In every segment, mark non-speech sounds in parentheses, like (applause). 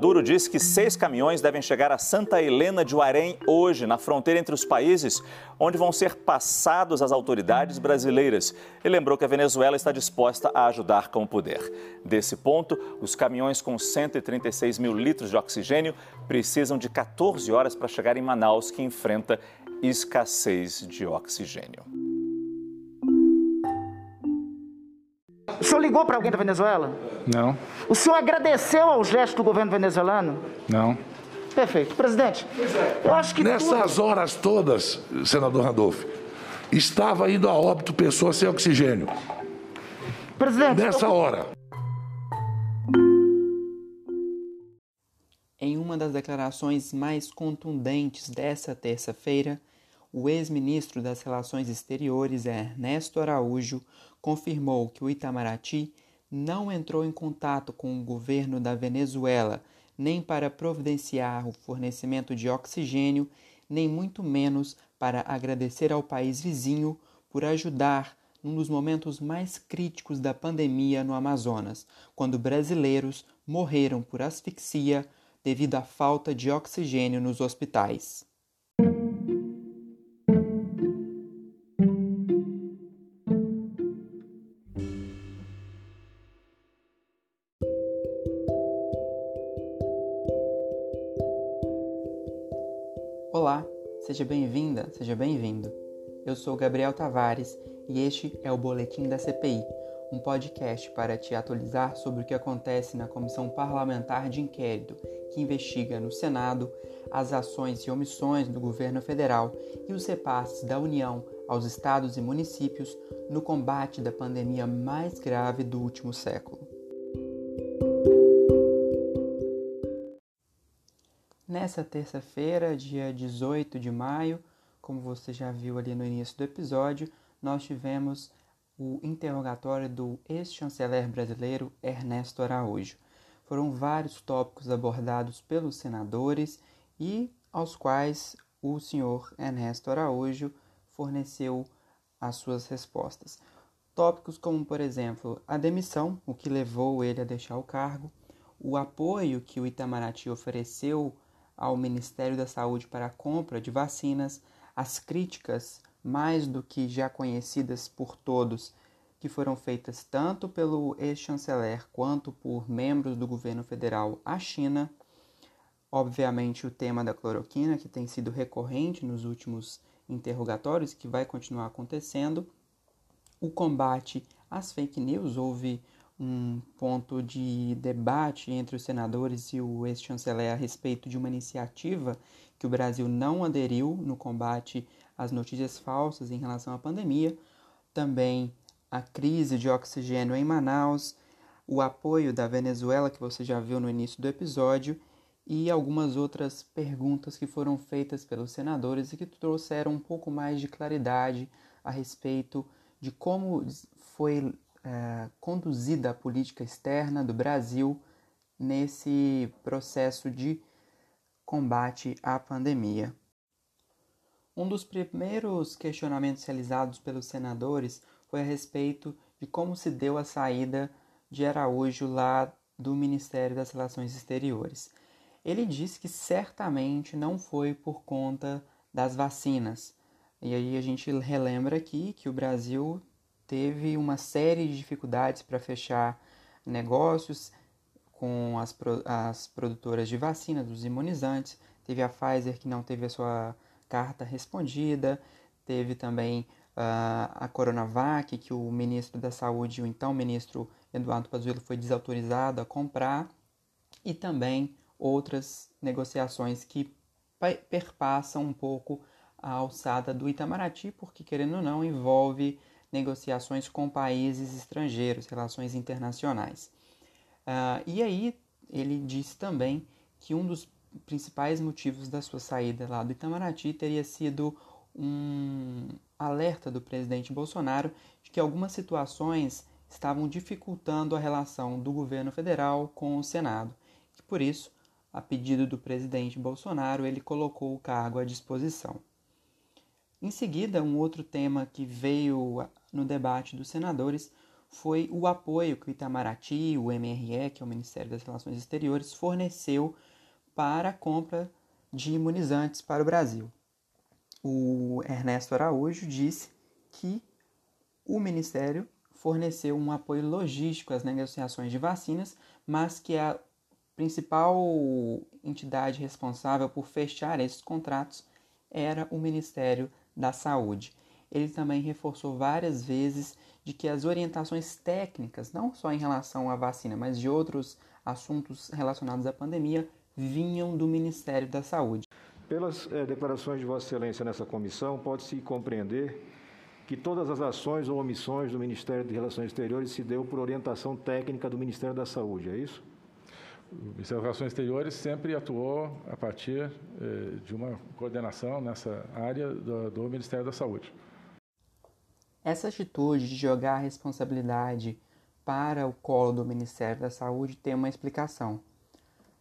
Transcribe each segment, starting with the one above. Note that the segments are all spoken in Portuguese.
Maduro diz que seis caminhões devem chegar a Santa Helena de Uarém hoje, na fronteira entre os países, onde vão ser passados às autoridades brasileiras. E lembrou que a Venezuela está disposta a ajudar com o poder. Desse ponto, os caminhões com 136 mil litros de oxigênio precisam de 14 horas para chegar em Manaus, que enfrenta escassez de oxigênio. Senhor ligou para alguém da Venezuela? Não. O senhor agradeceu ao gesto do governo venezuelano? Não. Perfeito. Presidente, eu acho que. Nessas tudo... horas todas, senador Randolph, estava indo a óbito pessoas sem oxigênio. Presidente. Nessa eu... hora. Em uma das declarações mais contundentes dessa terça-feira, o ex-ministro das Relações Exteriores, Ernesto Araújo, confirmou que o Itamaraty não entrou em contato com o governo da Venezuela nem para providenciar o fornecimento de oxigênio, nem muito menos para agradecer ao país vizinho por ajudar num dos momentos mais críticos da pandemia no Amazonas, quando brasileiros morreram por asfixia devido à falta de oxigênio nos hospitais. Seja bem-vinda, seja bem-vindo. Eu sou Gabriel Tavares e este é o Boletim da CPI, um podcast para te atualizar sobre o que acontece na Comissão Parlamentar de Inquérito, que investiga no Senado as ações e omissões do governo federal e os repasses da União aos estados e municípios no combate da pandemia mais grave do último século. Nessa terça-feira, dia 18 de maio, como você já viu ali no início do episódio, nós tivemos o interrogatório do ex-chanceler brasileiro Ernesto Araújo. Foram vários tópicos abordados pelos senadores e aos quais o senhor Ernesto Araújo forneceu as suas respostas. Tópicos como, por exemplo, a demissão, o que levou ele a deixar o cargo, o apoio que o Itamaraty ofereceu ao Ministério da Saúde para a compra de vacinas, as críticas, mais do que já conhecidas por todos, que foram feitas tanto pelo ex-chanceler quanto por membros do governo federal à China. Obviamente, o tema da cloroquina, que tem sido recorrente nos últimos interrogatórios, que vai continuar acontecendo. O combate às fake news, houve um ponto de debate entre os senadores e o ex-chanceler a respeito de uma iniciativa que o Brasil não aderiu no combate às notícias falsas em relação à pandemia, também a crise de oxigênio em Manaus, o apoio da Venezuela, que você já viu no início do episódio, e algumas outras perguntas que foram feitas pelos senadores e que trouxeram um pouco mais de claridade a respeito de como foi é, conduzida a política externa do Brasil nesse processo de combate à pandemia. Um dos primeiros questionamentos realizados pelos senadores foi a respeito de como se deu a saída de Araújo lá do Ministério das Relações Exteriores. Ele disse que certamente não foi por conta das vacinas. E aí a gente relembra aqui que o Brasil teve uma série de dificuldades para fechar negócios com as, as produtoras de vacinas, dos imunizantes. Teve a Pfizer que não teve a sua carta respondida, teve também uh, a Coronavac, que o ministro da Saúde, o então ministro Eduardo Pazuello, foi desautorizado a comprar, e também outras negociações que perpassam um pouco a alçada do Itamaraty, porque, querendo ou não, envolve negociações com países estrangeiros, relações internacionais. Uh, e aí ele disse também que um dos principais motivos da sua saída lá do Itamaraty teria sido um alerta do presidente Bolsonaro de que algumas situações estavam dificultando a relação do governo federal com o Senado. E por isso, a pedido do presidente Bolsonaro, ele colocou o cargo à disposição. Em seguida, um outro tema que veio no debate dos senadores foi o apoio que o Itamaraty, o MRE, que é o Ministério das Relações Exteriores, forneceu para a compra de imunizantes para o Brasil. O Ernesto Araújo disse que o Ministério forneceu um apoio logístico às negociações de vacinas, mas que a principal entidade responsável por fechar esses contratos era o Ministério da Saúde. Ele também reforçou várias vezes de que as orientações técnicas, não só em relação à vacina, mas de outros assuntos relacionados à pandemia, vinham do Ministério da Saúde. Pelas é, declarações de Vossa Excelência nessa comissão, pode-se compreender que todas as ações ou omissões do Ministério de Relações Exteriores se deu por orientação técnica do Ministério da Saúde, é isso? O Ministério das Relações Exteriores sempre atuou a partir eh, de uma coordenação nessa área do, do Ministério da Saúde. Essa atitude de jogar a responsabilidade para o colo do Ministério da Saúde tem uma explicação.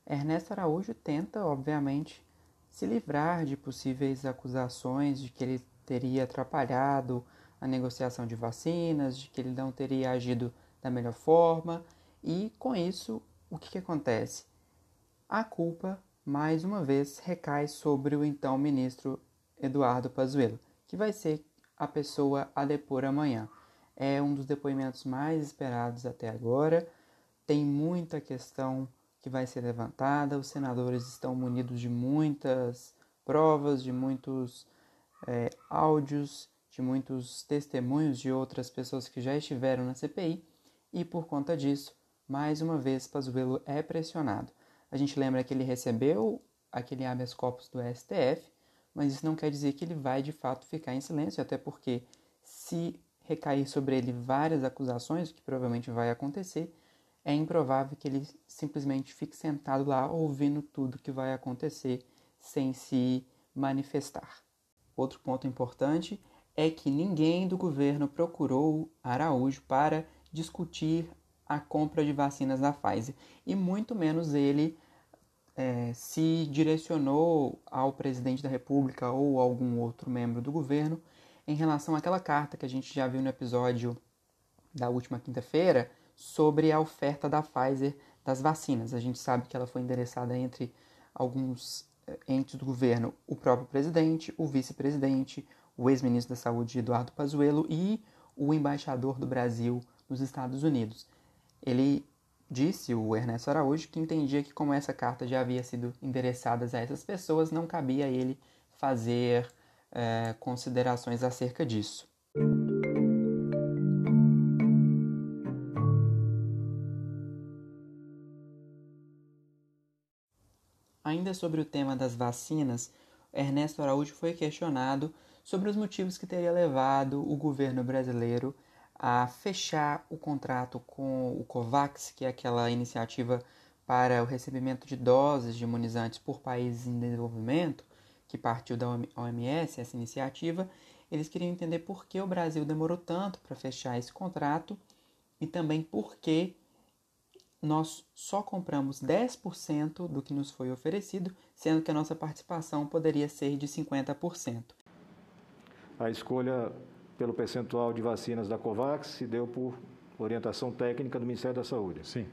Ernesto Araújo tenta, obviamente, se livrar de possíveis acusações de que ele teria atrapalhado a negociação de vacinas, de que ele não teria agido da melhor forma, e com isso, o que, que acontece? A culpa, mais uma vez, recai sobre o então ministro Eduardo Pazuello, que vai ser a pessoa a depor amanhã. É um dos depoimentos mais esperados até agora. Tem muita questão que vai ser levantada. Os senadores estão munidos de muitas provas, de muitos é, áudios, de muitos testemunhos de outras pessoas que já estiveram na CPI. E por conta disso, mais uma vez, Pazuello é pressionado. A gente lembra que ele recebeu aquele habeas corpus do STF mas isso não quer dizer que ele vai de fato ficar em silêncio, até porque se recair sobre ele várias acusações, o que provavelmente vai acontecer, é improvável que ele simplesmente fique sentado lá ouvindo tudo que vai acontecer sem se manifestar. Outro ponto importante é que ninguém do governo procurou Araújo para discutir a compra de vacinas da Pfizer e muito menos ele é, se direcionou ao presidente da República ou algum outro membro do governo em relação àquela carta que a gente já viu no episódio da última quinta-feira sobre a oferta da Pfizer das vacinas. A gente sabe que ela foi endereçada entre alguns é, entes do governo, o próprio presidente, o vice-presidente, o ex-ministro da Saúde Eduardo Pazuello e o embaixador do Brasil nos Estados Unidos. Ele Disse o Ernesto Araújo que entendia que, como essa carta já havia sido endereçada a essas pessoas, não cabia a ele fazer é, considerações acerca disso. Ainda sobre o tema das vacinas, Ernesto Araújo foi questionado sobre os motivos que teria levado o governo brasileiro a fechar o contrato com o COVAX, que é aquela iniciativa para o recebimento de doses de imunizantes por países em desenvolvimento, que partiu da OMS, essa iniciativa, eles queriam entender por que o Brasil demorou tanto para fechar esse contrato e também por que nós só compramos 10% do que nos foi oferecido, sendo que a nossa participação poderia ser de 50%. A escolha pelo percentual de vacinas da COVAX se deu por orientação técnica do Ministério da Saúde. Sim.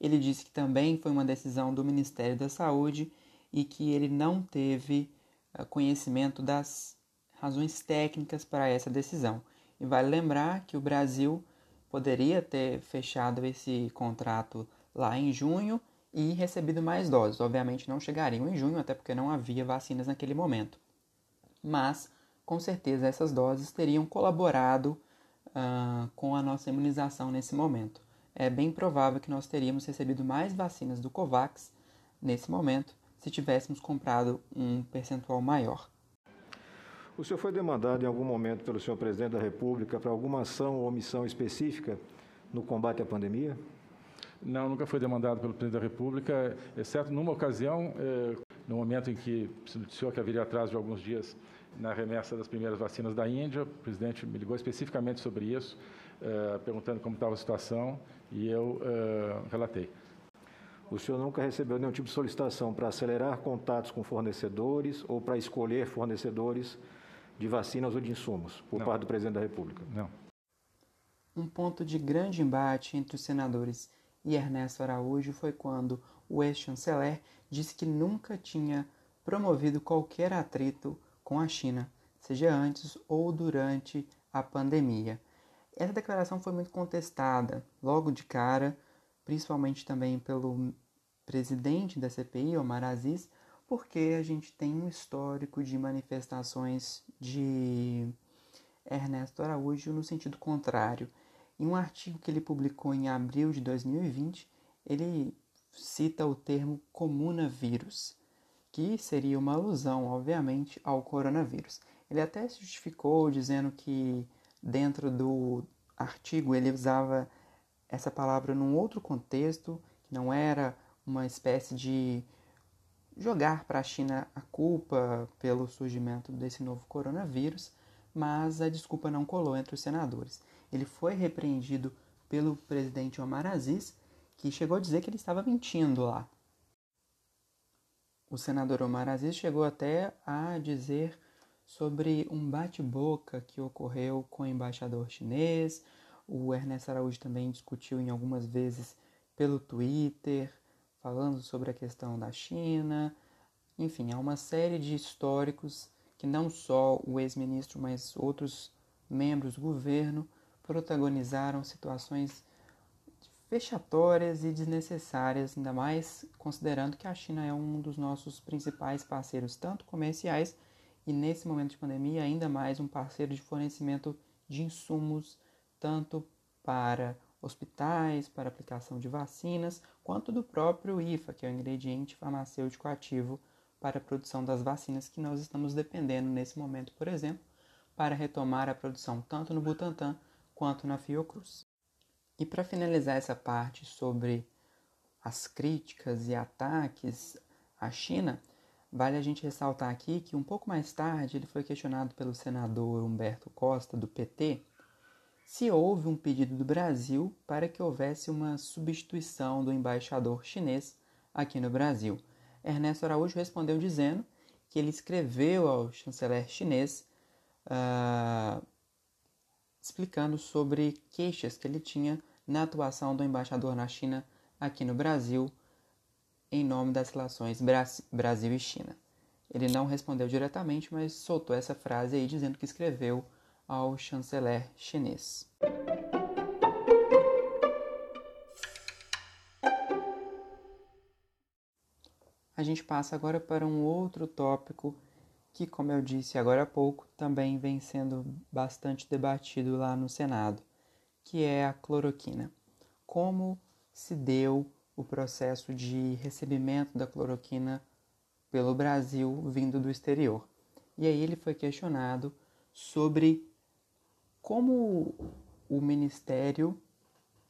Ele disse que também foi uma decisão do Ministério da Saúde e que ele não teve eh, conhecimento das razões técnicas para essa decisão. E vale lembrar que o Brasil poderia ter fechado esse contrato lá em junho e recebido mais doses. Obviamente não chegariam em junho, até porque não havia vacinas naquele momento. Mas com certeza essas doses teriam colaborado uh, com a nossa imunização nesse momento. É bem provável que nós teríamos recebido mais vacinas do COVAX nesse momento se tivéssemos comprado um percentual maior. O senhor foi demandado em algum momento pelo senhor presidente da República para alguma ação ou omissão específica no combate à pandemia? Não, nunca foi demandado pelo presidente da República, exceto numa ocasião, eh, no momento em que se noticiou que haveria atraso de alguns dias na remessa das primeiras vacinas da Índia. O presidente me ligou especificamente sobre isso, uh, perguntando como estava a situação, e eu uh, relatei. O senhor nunca recebeu nenhum tipo de solicitação para acelerar contatos com fornecedores ou para escolher fornecedores de vacinas ou de insumos por Não. parte do presidente da República? Não. Um ponto de grande embate entre os senadores e Ernesto Araújo foi quando o ex-chanceler disse que nunca tinha promovido qualquer atrito com a China, seja antes ou durante a pandemia. Essa declaração foi muito contestada logo de cara, principalmente também pelo presidente da CPI, Omar Aziz, porque a gente tem um histórico de manifestações de Ernesto Araújo no sentido contrário. Em um artigo que ele publicou em abril de 2020, ele cita o termo comunavírus, que seria uma alusão, obviamente, ao coronavírus. Ele até se justificou dizendo que dentro do artigo ele usava essa palavra num outro contexto, que não era uma espécie de jogar para a China a culpa pelo surgimento desse novo coronavírus, mas a desculpa não colou entre os senadores. Ele foi repreendido pelo presidente Omar Aziz, que chegou a dizer que ele estava mentindo lá. O senador Omar Aziz chegou até a dizer sobre um bate-boca que ocorreu com o embaixador chinês. O Ernesto Araújo também discutiu em algumas vezes pelo Twitter falando sobre a questão da China. Enfim, há uma série de históricos que não só o ex-ministro, mas outros membros do governo protagonizaram situações fechatórias e desnecessárias, ainda mais considerando que a China é um dos nossos principais parceiros, tanto comerciais e nesse momento de pandemia, ainda mais um parceiro de fornecimento de insumos, tanto para hospitais, para aplicação de vacinas, quanto do próprio IFA, que é o ingrediente farmacêutico ativo para a produção das vacinas que nós estamos dependendo nesse momento, por exemplo, para retomar a produção tanto no Butantan quanto na Fiocruz. E para finalizar essa parte sobre as críticas e ataques à China, vale a gente ressaltar aqui que um pouco mais tarde ele foi questionado pelo senador Humberto Costa, do PT, se houve um pedido do Brasil para que houvesse uma substituição do embaixador chinês aqui no Brasil. Ernesto Araújo respondeu dizendo que ele escreveu ao chanceler chinês uh, explicando sobre queixas que ele tinha na atuação do embaixador na China aqui no Brasil em nome das relações Brasil e China. Ele não respondeu diretamente, mas soltou essa frase aí dizendo que escreveu ao chanceler chinês. A gente passa agora para um outro tópico que, como eu disse agora há pouco, também vem sendo bastante debatido lá no Senado, que é a cloroquina. Como se deu o processo de recebimento da cloroquina pelo Brasil vindo do exterior? E aí ele foi questionado sobre como o Ministério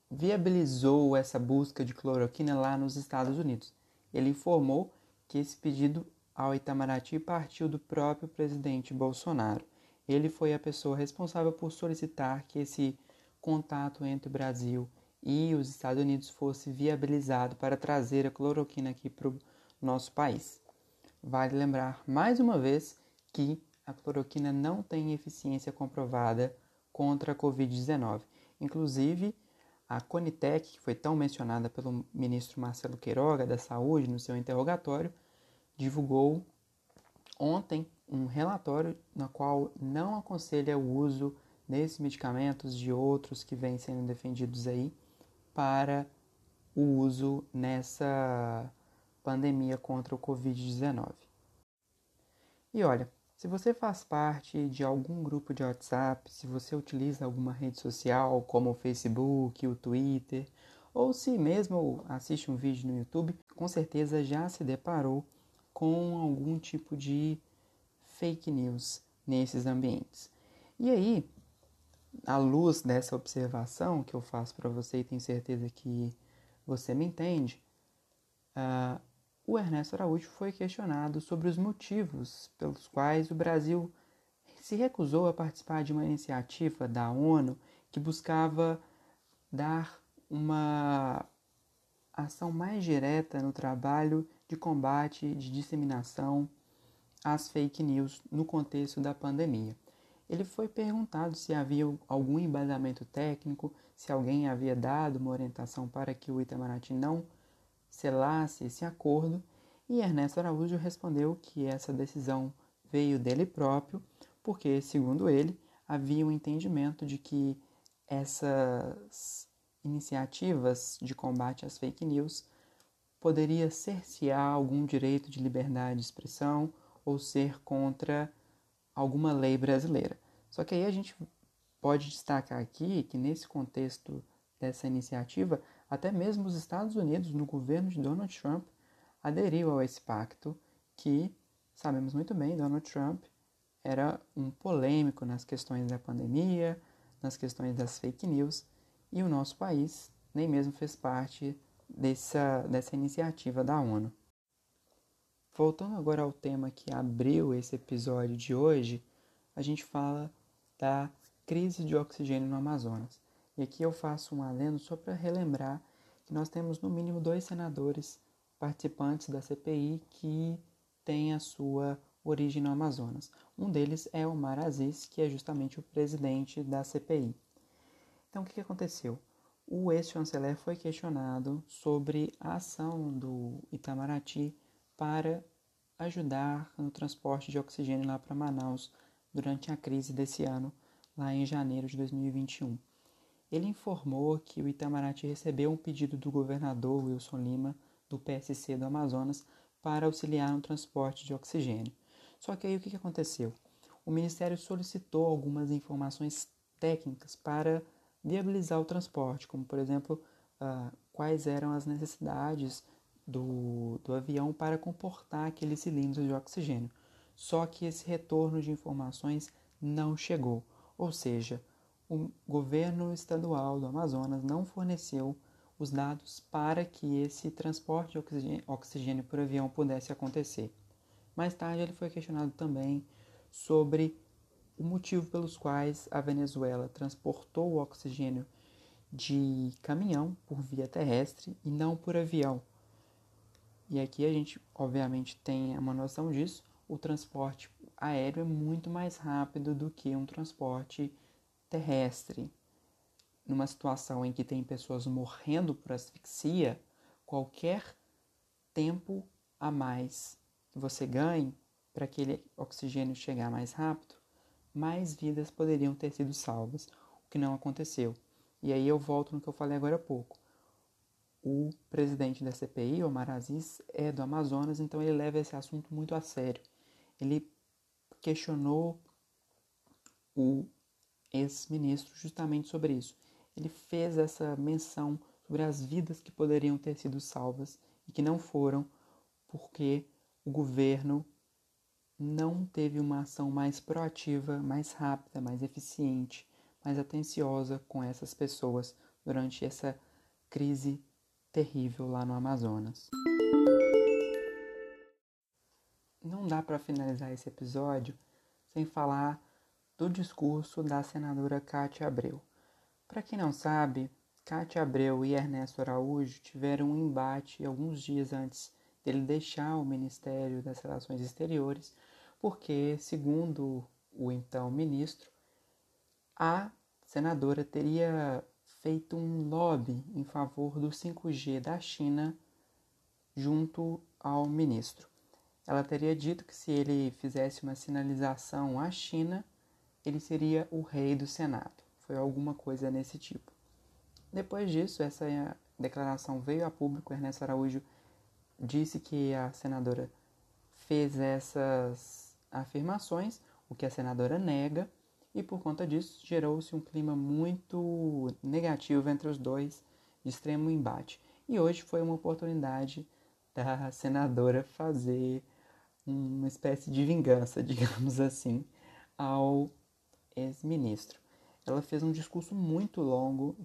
viabilizou essa busca de cloroquina lá nos Estados Unidos. Ele informou que esse pedido ao Itamaraty partiu do próprio presidente Bolsonaro. Ele foi a pessoa responsável por solicitar que esse contato entre o Brasil e os Estados Unidos fosse viabilizado para trazer a cloroquina aqui para o nosso país. Vale lembrar mais uma vez que a cloroquina não tem eficiência comprovada contra a Covid-19. Inclusive, a Conitec, que foi tão mencionada pelo ministro Marcelo Queiroga da Saúde no seu interrogatório, divulgou ontem um relatório no qual não aconselha o uso desses medicamentos de outros que vêm sendo defendidos aí para o uso nessa pandemia contra o Covid-19. E olha, se você faz parte de algum grupo de WhatsApp, se você utiliza alguma rede social como o Facebook, o Twitter, ou se mesmo assiste um vídeo no YouTube, com certeza já se deparou com algum tipo de fake news nesses ambientes. E aí, à luz dessa observação que eu faço para você e tenho certeza que você me entende, uh, o Ernesto Araújo foi questionado sobre os motivos pelos quais o Brasil se recusou a participar de uma iniciativa da ONU que buscava dar uma ação mais direta no trabalho de combate, de disseminação às fake news no contexto da pandemia. ele foi perguntado se havia algum embasamento técnico, se alguém havia dado uma orientação para que o Itamaraty não selasse esse acordo, e Ernesto Araújo respondeu que essa decisão veio dele próprio, porque, segundo ele, havia um entendimento de que essas iniciativas de combate às fake news poderia cercear algum direito de liberdade de expressão ou ser contra alguma lei brasileira. Só que aí a gente pode destacar aqui que nesse contexto dessa iniciativa, até mesmo os Estados Unidos, no governo de Donald Trump, aderiu a esse pacto que, sabemos muito bem, Donald Trump era um polêmico nas questões da pandemia, nas questões das fake news, e o nosso país nem mesmo fez parte dessa, dessa iniciativa da ONU. Voltando agora ao tema que abriu esse episódio de hoje, a gente fala da crise de oxigênio no Amazonas. E aqui eu faço um adendo só para relembrar que nós temos no mínimo dois senadores participantes da CPI que têm a sua origem no Amazonas. Um deles é o Mar Aziz, que é justamente o presidente da CPI. Então, o que aconteceu? O ex-chanceler foi questionado sobre a ação do Itamaraty para ajudar no transporte de oxigênio lá para Manaus durante a crise desse ano, lá em janeiro de 2021. Ele informou que o Itamaraty recebeu um pedido do governador Wilson Lima, do PSC do Amazonas, para auxiliar no transporte de oxigênio. Só que aí o que aconteceu? O Ministério solicitou algumas informações técnicas para viabilizar o transporte, como por exemplo, uh, quais eram as necessidades do, do avião para comportar aqueles cilindros de oxigênio. Só que esse retorno de informações não chegou, ou seja, o governo estadual do Amazonas não forneceu os dados para que esse transporte de oxigênio, oxigênio por avião pudesse acontecer. Mais tarde, ele foi questionado também sobre o motivo pelos quais a Venezuela transportou o oxigênio de caminhão por via terrestre e não por avião. E aqui a gente, obviamente, tem uma noção disso, o transporte aéreo é muito mais rápido do que um transporte terrestre. Numa situação em que tem pessoas morrendo por asfixia, qualquer tempo a mais que você ganhe para aquele oxigênio chegar mais rápido, mais vidas poderiam ter sido salvas, o que não aconteceu. E aí eu volto no que eu falei agora há pouco. O presidente da CPI, Omar Aziz, é do Amazonas, então ele leva esse assunto muito a sério ele questionou o ex-ministro justamente sobre isso. Ele fez essa menção sobre as vidas que poderiam ter sido salvas e que não foram porque o governo não teve uma ação mais proativa, mais rápida, mais eficiente, mais atenciosa com essas pessoas durante essa crise terrível lá no Amazonas não dá para finalizar esse episódio sem falar do discurso da senadora Cátia Abreu. Para quem não sabe, Cátia Abreu e Ernesto Araújo tiveram um embate alguns dias antes dele deixar o Ministério das Relações Exteriores, porque, segundo o então ministro, a senadora teria feito um lobby em favor do 5G da China junto ao ministro. Ela teria dito que se ele fizesse uma sinalização à China, ele seria o rei do Senado. Foi alguma coisa nesse tipo. Depois disso, essa declaração veio a público. Ernesto Araújo disse que a senadora fez essas afirmações, o que a senadora nega, e por conta disso gerou-se um clima muito negativo entre os dois, de extremo embate. E hoje foi uma oportunidade da senadora fazer uma espécie de vingança, (laughs) digamos assim, ao ex-ministro. Ela fez um discurso muito longo,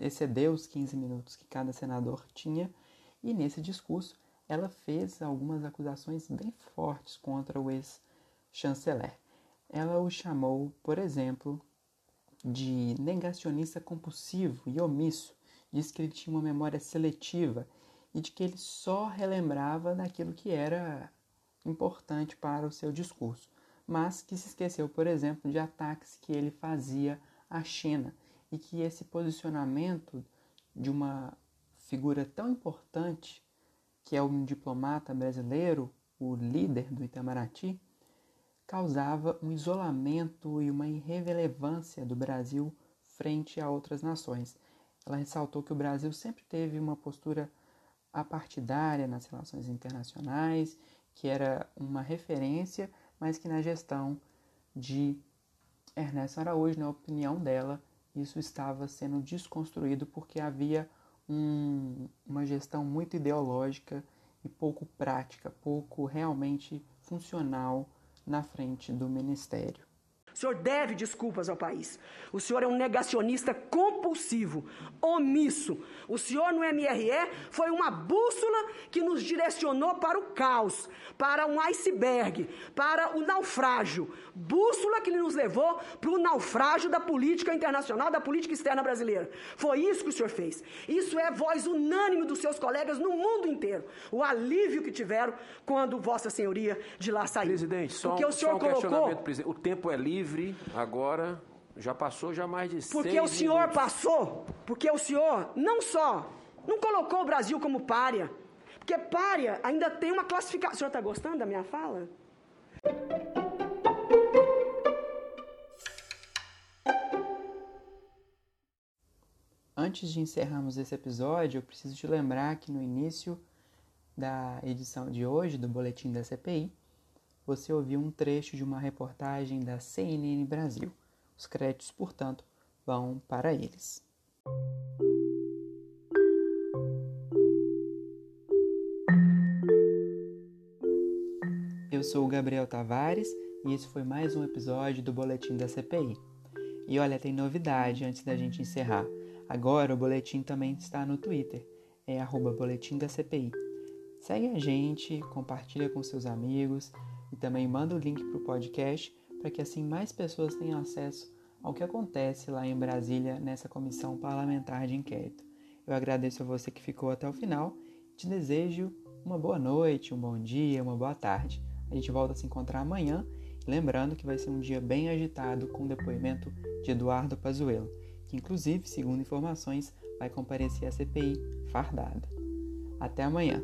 excedeu os 15 minutos que cada senador tinha, e nesse discurso ela fez algumas acusações bem fortes contra o ex-chanceler. Ela o chamou, por exemplo, de negacionista compulsivo e omisso, disse que ele tinha uma memória seletiva e de que ele só relembrava daquilo que era importante para o seu discurso, mas que se esqueceu, por exemplo, de ataques que ele fazia à China e que esse posicionamento de uma figura tão importante, que é um diplomata brasileiro, o líder do Itamaraty, causava um isolamento e uma irrelevância do Brasil frente a outras nações. Ela ressaltou que o Brasil sempre teve uma postura apartidária nas relações internacionais, que era uma referência, mas que na gestão de Ernesto Araújo, na opinião dela, isso estava sendo desconstruído porque havia um, uma gestão muito ideológica e pouco prática, pouco realmente funcional na frente do ministério. O senhor deve desculpas ao país. O senhor é um negacionista compulsivo, omisso. O senhor no MRE foi uma bússola que nos direcionou para o caos, para um iceberg, para o naufrágio. Bússola que nos levou para o naufrágio da política internacional, da política externa brasileira. Foi isso que o senhor fez. Isso é voz unânime dos seus colegas no mundo inteiro. O alívio que tiveram quando Vossa Senhoria de lá saiu. Presidente, só, Porque o senhor só um colocou... presidente. O tempo é livre agora, já passou já mais de Porque o senhor minutos. passou, porque o senhor não só não colocou o Brasil como párea, porque párea ainda tem uma classificação. O senhor está gostando da minha fala? Antes de encerrarmos esse episódio, eu preciso te lembrar que no início da edição de hoje do Boletim da CPI, você ouviu um trecho de uma reportagem da CNN Brasil. Os créditos, portanto, vão para eles. Eu sou o Gabriel Tavares e esse foi mais um episódio do Boletim da CPI. E olha, tem novidade antes da gente encerrar. Agora o boletim também está no Twitter, é boletim da CPI. Segue a gente, compartilha com seus amigos, e também manda o link para o podcast para que assim mais pessoas tenham acesso ao que acontece lá em Brasília nessa comissão parlamentar de inquérito. Eu agradeço a você que ficou até o final te desejo uma boa noite, um bom dia, uma boa tarde. A gente volta a se encontrar amanhã, lembrando que vai ser um dia bem agitado com o depoimento de Eduardo Pazuello, que inclusive, segundo informações, vai comparecer à CPI fardado. Até amanhã.